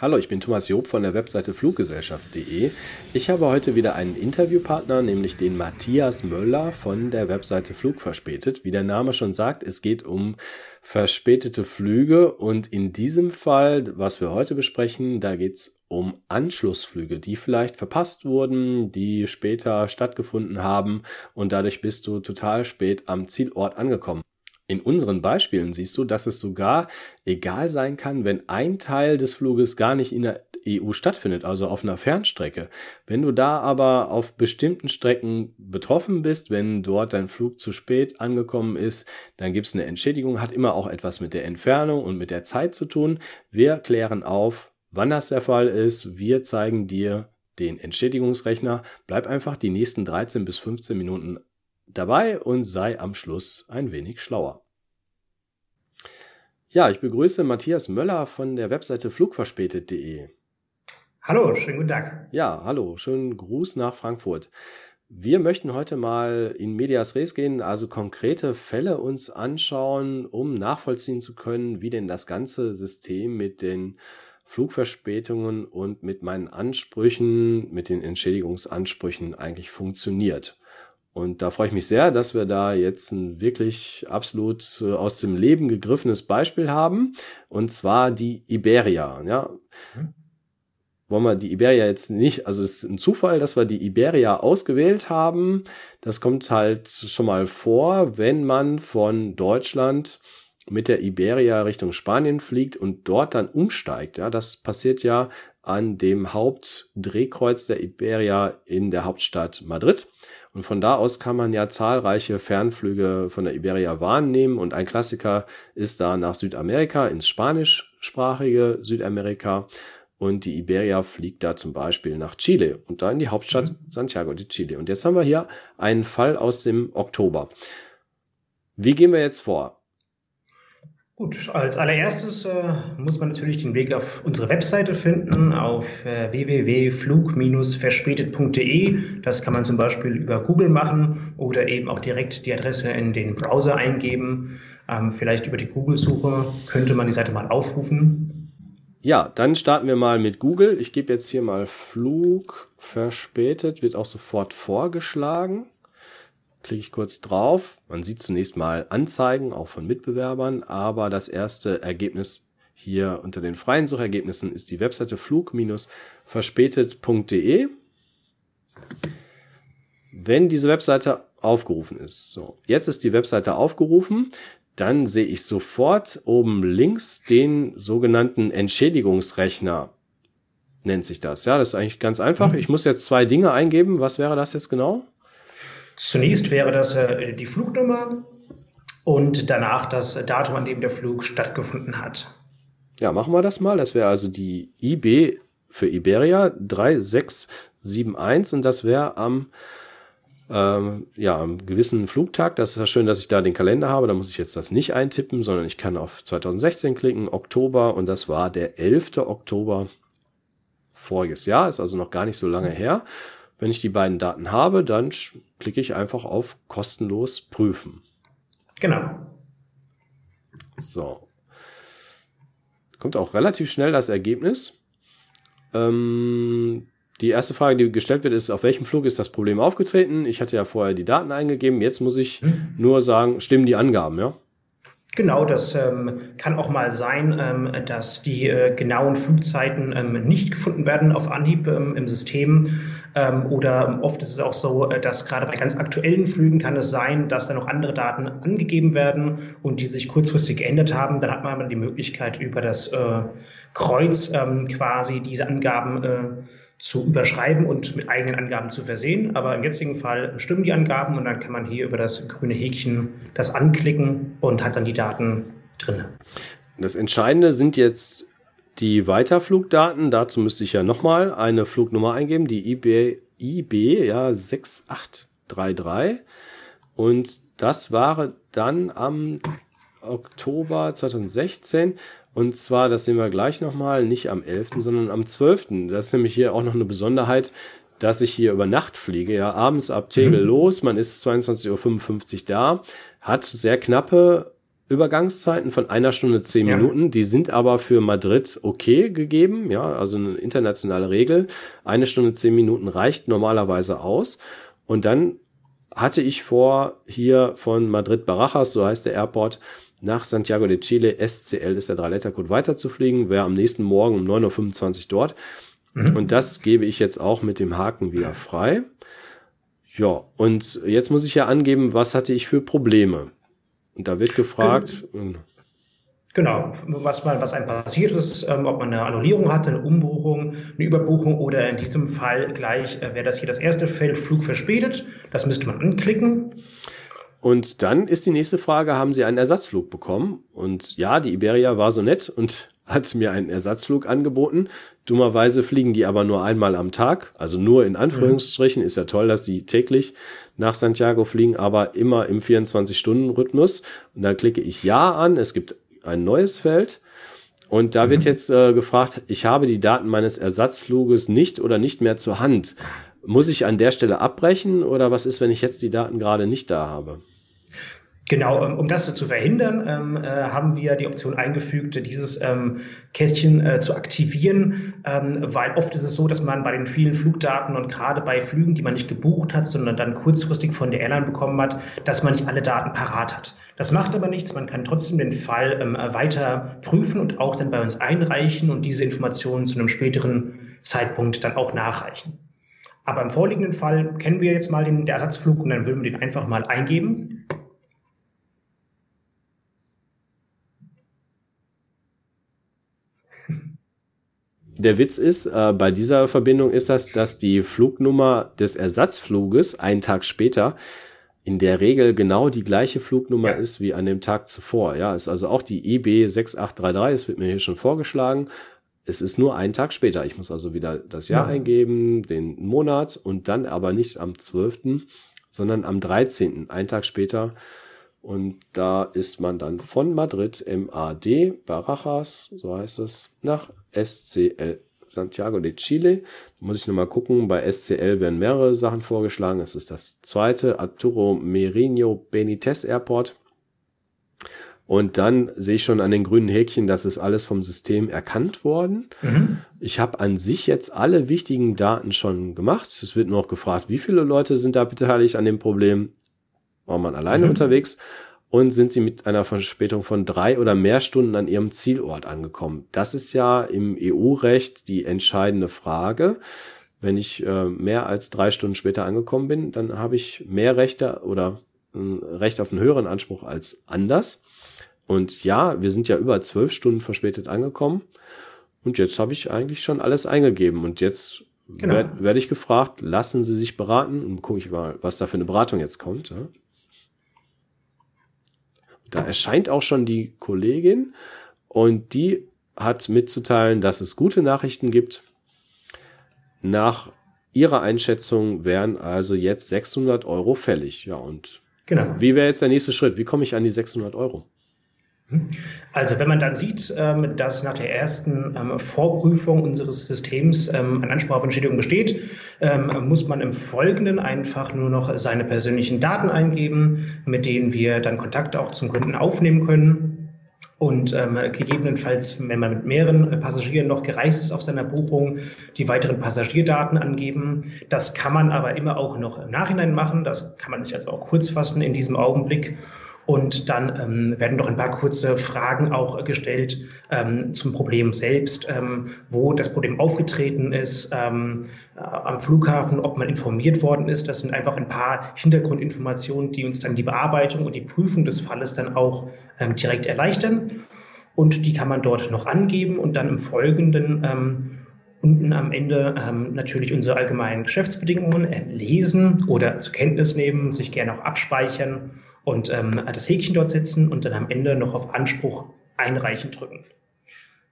Hallo, ich bin Thomas Job von der Webseite Fluggesellschaft.de. Ich habe heute wieder einen Interviewpartner, nämlich den Matthias Möller von der Webseite Flugverspätet. Wie der Name schon sagt, es geht um verspätete Flüge und in diesem Fall, was wir heute besprechen, da geht es um Anschlussflüge, die vielleicht verpasst wurden, die später stattgefunden haben und dadurch bist du total spät am Zielort angekommen. In unseren Beispielen siehst du, dass es sogar egal sein kann, wenn ein Teil des Fluges gar nicht in der EU stattfindet, also auf einer Fernstrecke. Wenn du da aber auf bestimmten Strecken betroffen bist, wenn dort dein Flug zu spät angekommen ist, dann gibt es eine Entschädigung, hat immer auch etwas mit der Entfernung und mit der Zeit zu tun. Wir klären auf, wann das der Fall ist. Wir zeigen dir den Entschädigungsrechner. Bleib einfach die nächsten 13 bis 15 Minuten dabei und sei am Schluss ein wenig schlauer. Ja, ich begrüße Matthias Möller von der Webseite flugverspätet.de. Hallo, schönen guten Tag. Ja, hallo, schönen Gruß nach Frankfurt. Wir möchten heute mal in Medias Res gehen, also konkrete Fälle uns anschauen, um nachvollziehen zu können, wie denn das ganze System mit den Flugverspätungen und mit meinen Ansprüchen, mit den Entschädigungsansprüchen eigentlich funktioniert. Und da freue ich mich sehr, dass wir da jetzt ein wirklich absolut äh, aus dem Leben gegriffenes Beispiel haben. Und zwar die Iberia. Ja. Mhm. Wollen wir die Iberia jetzt nicht, also es ist ein Zufall, dass wir die Iberia ausgewählt haben. Das kommt halt schon mal vor, wenn man von Deutschland mit der Iberia Richtung Spanien fliegt und dort dann umsteigt. Ja, das passiert ja an dem Hauptdrehkreuz der Iberia in der Hauptstadt Madrid. Und von da aus kann man ja zahlreiche Fernflüge von der Iberia wahrnehmen. Und ein Klassiker ist da nach Südamerika, ins spanischsprachige Südamerika. Und die Iberia fliegt da zum Beispiel nach Chile und da in die Hauptstadt mhm. Santiago de Chile. Und jetzt haben wir hier einen Fall aus dem Oktober. Wie gehen wir jetzt vor? Gut, als allererstes äh, muss man natürlich den Weg auf unsere Webseite finden, auf äh, www.flug-verspätet.de. Das kann man zum Beispiel über Google machen oder eben auch direkt die Adresse in den Browser eingeben. Ähm, vielleicht über die Google-Suche könnte man die Seite mal aufrufen. Ja, dann starten wir mal mit Google. Ich gebe jetzt hier mal Flug verspätet, wird auch sofort vorgeschlagen klicke ich kurz drauf. Man sieht zunächst mal Anzeigen, auch von Mitbewerbern, aber das erste Ergebnis hier unter den freien Suchergebnissen ist die Webseite flug-verspätet.de. Wenn diese Webseite aufgerufen ist, so, jetzt ist die Webseite aufgerufen, dann sehe ich sofort oben links den sogenannten Entschädigungsrechner, nennt sich das. Ja, das ist eigentlich ganz einfach. Ich muss jetzt zwei Dinge eingeben. Was wäre das jetzt genau? Zunächst wäre das äh, die Flugnummer und danach das Datum, an dem der Flug stattgefunden hat. Ja, machen wir das mal. Das wäre also die IB für Iberia 3671 und das wäre am ähm, ja, am gewissen Flugtag. Das ist ja schön, dass ich da den Kalender habe. Da muss ich jetzt das nicht eintippen, sondern ich kann auf 2016 klicken, Oktober und das war der 11. Oktober voriges Jahr, ist also noch gar nicht so lange her. Wenn ich die beiden Daten habe, dann klicke ich einfach auf kostenlos prüfen. Genau. So. Kommt auch relativ schnell das Ergebnis. Ähm, die erste Frage, die gestellt wird, ist, auf welchem Flug ist das Problem aufgetreten? Ich hatte ja vorher die Daten eingegeben. Jetzt muss ich hm. nur sagen, stimmen die Angaben, ja? Genau, das ähm, kann auch mal sein, ähm, dass die äh, genauen Flugzeiten ähm, nicht gefunden werden auf Anhieb ähm, im System. Ähm, oder oft ist es auch so, äh, dass gerade bei ganz aktuellen Flügen kann es sein, dass da noch andere Daten angegeben werden und die sich kurzfristig geändert haben. Dann hat man die Möglichkeit, über das äh, Kreuz ähm, quasi diese Angaben äh, zu überschreiben und mit eigenen Angaben zu versehen. Aber im jetzigen Fall stimmen die Angaben und dann kann man hier über das grüne Häkchen das anklicken und hat dann die Daten drin. Das Entscheidende sind jetzt die Weiterflugdaten. Dazu müsste ich ja nochmal eine Flugnummer eingeben, die IB, IB ja, 6833. Und das war dann am Oktober 2016. Und zwar, das sehen wir gleich nochmal, nicht am 11., sondern am 12. Das ist nämlich hier auch noch eine Besonderheit, dass ich hier über Nacht fliege, ja, abends ab Tegel mhm. los, man ist 22.55 Uhr da, hat sehr knappe Übergangszeiten von einer Stunde zehn ja. Minuten. Die sind aber für Madrid okay gegeben. Ja, also eine internationale Regel. Eine Stunde zehn Minuten reicht normalerweise aus. Und dann hatte ich vor, hier von Madrid Barajas, so heißt der Airport, nach Santiago de Chile, SCL ist der Drei-Letter-Code, weiterzufliegen. Wäre am nächsten Morgen um 9.25 Uhr dort. Mhm. Und das gebe ich jetzt auch mit dem Haken wieder frei. Ja, und jetzt muss ich ja angeben, was hatte ich für Probleme. Und da wird gefragt. Genau, was, mal, was einem passiert ist, ähm, ob man eine Annullierung hatte, eine Umbuchung, eine Überbuchung oder in diesem Fall gleich äh, wäre das hier das erste Feld Flug verspätet. Das müsste man anklicken. Und dann ist die nächste Frage, haben Sie einen Ersatzflug bekommen? Und ja, die Iberia war so nett und hat mir einen Ersatzflug angeboten. Dummerweise fliegen die aber nur einmal am Tag, also nur in Anführungsstrichen. Mhm. Ist ja toll, dass sie täglich nach Santiago fliegen, aber immer im 24-Stunden-Rhythmus. Und dann klicke ich Ja an. Es gibt ein neues Feld. Und da mhm. wird jetzt äh, gefragt, ich habe die Daten meines Ersatzfluges nicht oder nicht mehr zur Hand. Muss ich an der Stelle abbrechen oder was ist, wenn ich jetzt die Daten gerade nicht da habe? Genau, um das zu verhindern, ähm, äh, haben wir die Option eingefügt, dieses ähm, Kästchen äh, zu aktivieren, ähm, weil oft ist es so, dass man bei den vielen Flugdaten und gerade bei Flügen, die man nicht gebucht hat, sondern dann kurzfristig von der Airline bekommen hat, dass man nicht alle Daten parat hat. Das macht aber nichts, man kann trotzdem den Fall weiter prüfen und auch dann bei uns einreichen und diese Informationen zu einem späteren Zeitpunkt dann auch nachreichen. Aber im vorliegenden Fall kennen wir jetzt mal den, Ersatzflug und dann würden wir den einfach mal eingeben. Der Witz ist, äh, bei dieser Verbindung ist das, dass die Flugnummer des Ersatzfluges einen Tag später in der Regel genau die gleiche Flugnummer ja. ist wie an dem Tag zuvor. Ja, ist also auch die IB 6833, es wird mir hier schon vorgeschlagen. Es ist nur einen Tag später. Ich muss also wieder das Jahr ja. eingeben, den Monat und dann aber nicht am 12., sondern am 13., einen Tag später. Und da ist man dann von Madrid MAD, Barajas, so heißt es, nach SCL Santiago de Chile. Da muss ich nochmal gucken. Bei SCL werden mehrere Sachen vorgeschlagen. Es ist das zweite Arturo Merino Benitez Airport. Und dann sehe ich schon an den grünen Häkchen, das ist alles vom System erkannt worden. Mhm. Ich habe an sich jetzt alle wichtigen Daten schon gemacht. Es wird nur noch gefragt, wie viele Leute sind da beteiligt an dem Problem? War man alleine mhm. unterwegs? und sind sie mit einer Verspätung von drei oder mehr Stunden an ihrem Zielort angekommen. Das ist ja im EU-Recht die entscheidende Frage. Wenn ich äh, mehr als drei Stunden später angekommen bin, dann habe ich mehr Rechte oder ein Recht auf einen höheren Anspruch als anders. Und ja, wir sind ja über zwölf Stunden verspätet angekommen. Und jetzt habe ich eigentlich schon alles eingegeben. Und jetzt genau. werde werd ich gefragt, lassen Sie sich beraten und gucke ich mal, was da für eine Beratung jetzt kommt. Ja? Da erscheint auch schon die Kollegin und die hat mitzuteilen, dass es gute Nachrichten gibt. Nach ihrer Einschätzung wären also jetzt 600 Euro fällig. Ja, und genau. wie wäre jetzt der nächste Schritt? Wie komme ich an die 600 Euro? Also wenn man dann sieht, ähm, dass nach der ersten ähm, Vorprüfung unseres Systems ähm, ein Anspruch auf Entschädigung besteht, muss man im Folgenden einfach nur noch seine persönlichen Daten eingeben, mit denen wir dann Kontakt auch zum Kunden aufnehmen können. Und ähm, gegebenenfalls, wenn man mit mehreren Passagieren noch gereist ist auf seiner Buchung, die weiteren Passagierdaten angeben. Das kann man aber immer auch noch im Nachhinein machen. Das kann man sich also auch kurz fassen in diesem Augenblick. Und dann ähm, werden noch ein paar kurze Fragen auch gestellt ähm, zum Problem selbst, ähm, wo das Problem aufgetreten ist, ähm, äh, am Flughafen, ob man informiert worden ist. Das sind einfach ein paar Hintergrundinformationen, die uns dann die Bearbeitung und die Prüfung des Falles dann auch ähm, direkt erleichtern. Und die kann man dort noch angeben und dann im Folgenden ähm, unten am Ende ähm, natürlich unsere allgemeinen Geschäftsbedingungen lesen oder zur Kenntnis nehmen, sich gerne auch abspeichern und ähm, das Häkchen dort setzen und dann am Ende noch auf Anspruch einreichen drücken.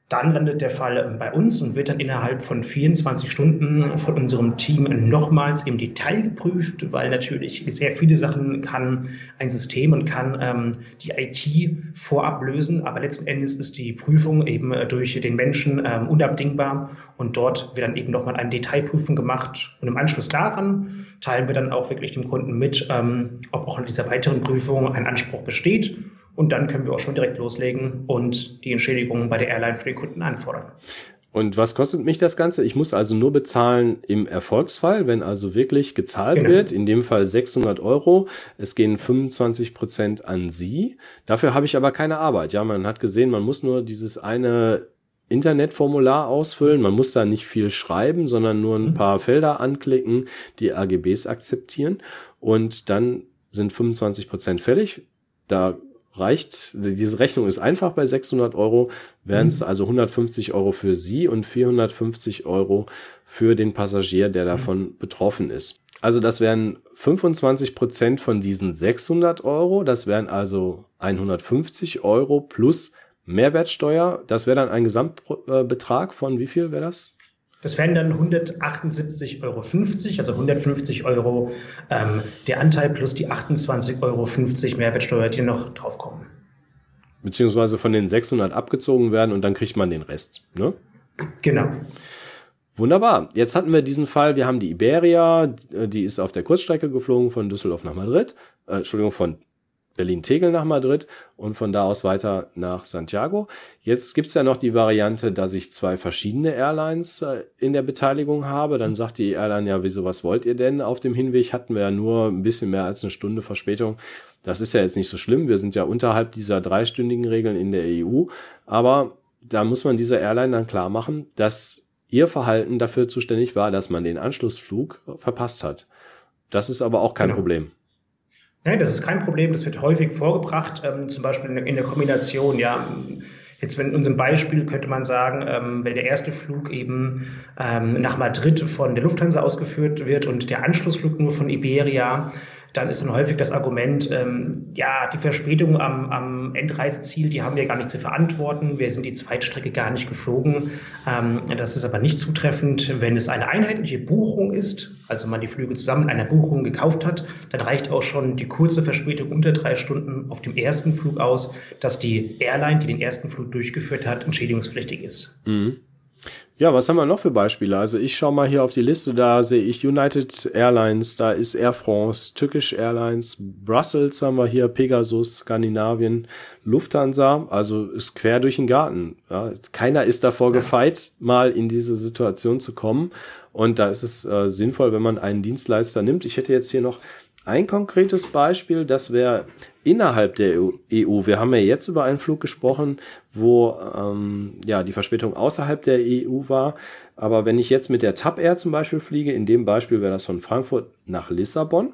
Dann landet der Fall ähm, bei uns und wird dann innerhalb von 24 Stunden von unserem Team nochmals im Detail geprüft, weil natürlich sehr viele Sachen kann ein System und kann ähm, die IT vorab lösen, aber letzten Endes ist die Prüfung eben äh, durch den Menschen ähm, unabdingbar. Und dort wird dann eben nochmal eine Detailprüfung gemacht. Und im Anschluss daran teilen wir dann auch wirklich dem Kunden mit, ähm, ob auch in dieser weiteren Prüfung ein Anspruch besteht und dann können wir auch schon direkt loslegen und die Entschädigung bei der Airline für die Kunden anfordern. Und was kostet mich das Ganze? Ich muss also nur bezahlen im Erfolgsfall, wenn also wirklich gezahlt genau. wird, in dem Fall 600 Euro. Es gehen 25 Prozent an Sie. Dafür habe ich aber keine Arbeit. Ja, man hat gesehen, man muss nur dieses eine Internetformular ausfüllen. Man muss da nicht viel schreiben, sondern nur ein mhm. paar Felder anklicken, die AGBs akzeptieren. Und dann sind 25 Prozent fällig. Da reicht, diese Rechnung ist einfach bei 600 Euro, wären es mhm. also 150 Euro für Sie und 450 Euro für den Passagier, der davon mhm. betroffen ist. Also das wären 25 Prozent von diesen 600 Euro, das wären also 150 Euro plus Mehrwertsteuer. Das wäre dann ein Gesamtbetrag von wie viel wäre das? Das wären dann 178,50 Euro, also 150 Euro ähm, der Anteil plus die 28,50 Euro Mehrwertsteuer, die noch draufkommen. Beziehungsweise von den 600 abgezogen werden und dann kriegt man den Rest. Ne? Genau. Wunderbar. Jetzt hatten wir diesen Fall, wir haben die Iberia, die ist auf der Kurzstrecke geflogen von Düsseldorf nach Madrid, äh, Entschuldigung, von Berlin-Tegel nach Madrid und von da aus weiter nach Santiago. Jetzt gibt's ja noch die Variante, dass ich zwei verschiedene Airlines äh, in der Beteiligung habe. Dann sagt die Airline ja, wieso, was wollt ihr denn? Auf dem Hinweg hatten wir ja nur ein bisschen mehr als eine Stunde Verspätung. Das ist ja jetzt nicht so schlimm. Wir sind ja unterhalb dieser dreistündigen Regeln in der EU. Aber da muss man dieser Airline dann klar machen, dass ihr Verhalten dafür zuständig war, dass man den Anschlussflug verpasst hat. Das ist aber auch kein genau. Problem. Nein, das ist kein Problem. Das wird häufig vorgebracht, ähm, zum Beispiel in der Kombination, ja. Jetzt in unserem Beispiel könnte man sagen, ähm, wenn der erste Flug eben ähm, nach Madrid von der Lufthansa ausgeführt wird und der Anschlussflug nur von Iberia, dann ist dann häufig das Argument, ähm, ja, die Verspätung am, am Endreiseziel, die haben wir gar nicht zu verantworten. Wir sind die Zweitstrecke gar nicht geflogen. Ähm, das ist aber nicht zutreffend. Wenn es eine einheitliche Buchung ist, also man die Flüge zusammen in einer Buchung gekauft hat, dann reicht auch schon die kurze Verspätung unter drei Stunden auf dem ersten Flug aus, dass die Airline, die den ersten Flug durchgeführt hat, entschädigungspflichtig ist. Mhm. Ja, was haben wir noch für Beispiele? Also ich schaue mal hier auf die Liste, da sehe ich United Airlines, da ist Air France, Turkish Airlines, Brussels haben wir hier, Pegasus, Skandinavien, Lufthansa, also ist quer durch den Garten. Ja, keiner ist davor ja. gefeit, mal in diese Situation zu kommen. Und da ist es äh, sinnvoll, wenn man einen Dienstleister nimmt. Ich hätte jetzt hier noch ein konkretes Beispiel, das wäre innerhalb der EU. Wir haben ja jetzt über einen Flug gesprochen, wo ähm, ja die Verspätung außerhalb der EU war. Aber wenn ich jetzt mit der TAP Air zum Beispiel fliege, in dem Beispiel wäre das von Frankfurt nach Lissabon.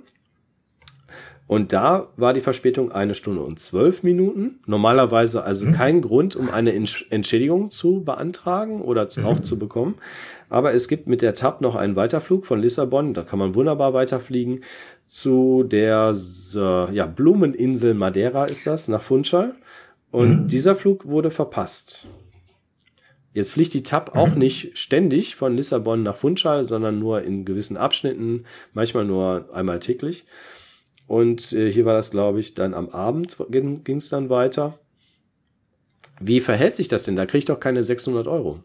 Und da war die Verspätung eine Stunde und zwölf Minuten. Normalerweise also mhm. kein Grund, um eine Entschädigung zu beantragen oder zu, mhm. auch zu bekommen. Aber es gibt mit der TAP noch einen Weiterflug von Lissabon. Da kann man wunderbar weiterfliegen zu der äh, ja, Blumeninsel Madeira ist das, nach Funchal. Und mhm. dieser Flug wurde verpasst. Jetzt fliegt die TAP mhm. auch nicht ständig von Lissabon nach Funchal, sondern nur in gewissen Abschnitten, manchmal nur einmal täglich. Und äh, hier war das, glaube ich, dann am Abend ging es dann weiter. Wie verhält sich das denn? Da kriege ich doch keine 600 Euro.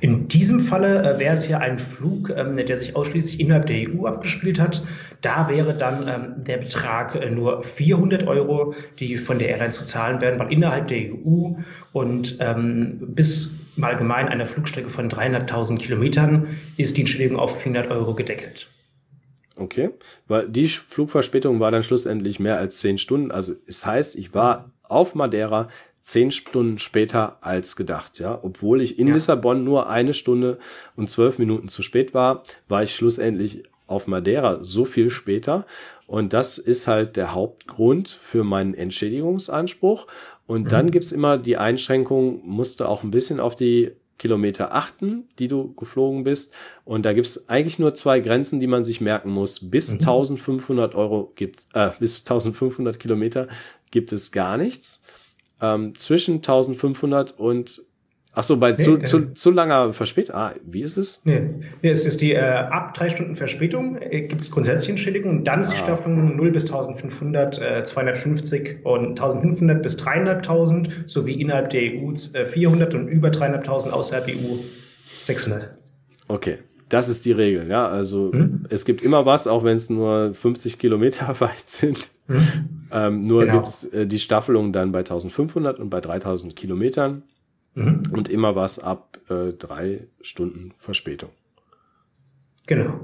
In diesem Falle äh, wäre es ja ein Flug, ähm, der sich ausschließlich innerhalb der EU abgespielt hat. Da wäre dann ähm, der Betrag äh, nur 400 Euro, die von der Airline zu zahlen werden, weil innerhalb der EU und ähm, bis im Allgemeinen einer Flugstrecke von 300.000 Kilometern ist die Entschädigung auf 400 Euro gedeckelt. Okay, weil die Flugverspätung war dann schlussendlich mehr als 10 Stunden. Also es heißt, ich war auf Madeira zehn Stunden später als gedacht, ja. Obwohl ich in ja. Lissabon nur eine Stunde und zwölf Minuten zu spät war, war ich schlussendlich auf Madeira so viel später. Und das ist halt der Hauptgrund für meinen Entschädigungsanspruch. Und mhm. dann gibt's immer die Einschränkung, musst du auch ein bisschen auf die Kilometer achten, die du geflogen bist. Und da gibt's eigentlich nur zwei Grenzen, die man sich merken muss. Bis mhm. 1500 Euro gibt, äh, bis 1500 Kilometer gibt es gar nichts ähm, zwischen 1500 und Ach so, bei nee, zu, äh, zu, zu langer Verspätung. Ah, wie ist es? Nee, nee es ist die äh, ab drei Stunden Verspätung äh, gibt es grundsätzlich Entschädigung und dann ist ah. die Staffelung 0 bis 1500, äh, 250 und 1500 bis 300.000 sowie innerhalb der EU äh, 400 und über 300.000 außerhalb der EU 600. Okay, Das ist die Regel, ja. Also mhm. es gibt immer was, auch wenn es nur 50 Kilometer weit sind. Mhm. Ähm, nur genau. gibt's äh, die Staffelung dann bei 1500 und bei 3000 Kilometern mhm. und immer was ab äh, drei Stunden Verspätung. Genau.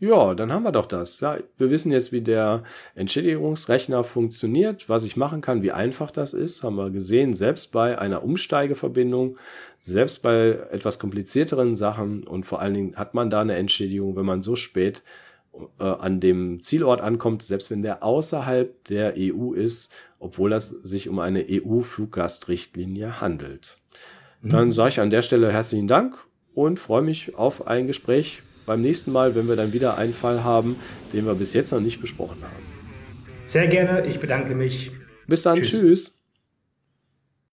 Ja, dann haben wir doch das. Ja, wir wissen jetzt, wie der Entschädigungsrechner funktioniert, was ich machen kann, wie einfach das ist, haben wir gesehen, selbst bei einer Umsteigeverbindung, selbst bei etwas komplizierteren Sachen und vor allen Dingen hat man da eine Entschädigung, wenn man so spät äh, an dem Zielort ankommt, selbst wenn der außerhalb der EU ist, obwohl das sich um eine EU-Fluggastrichtlinie handelt. Mhm. Dann sage ich an der Stelle herzlichen Dank und freue mich auf ein Gespräch beim nächsten Mal, wenn wir dann wieder einen Fall haben, den wir bis jetzt noch nicht besprochen haben. Sehr gerne, ich bedanke mich. Bis dann, tschüss. tschüss.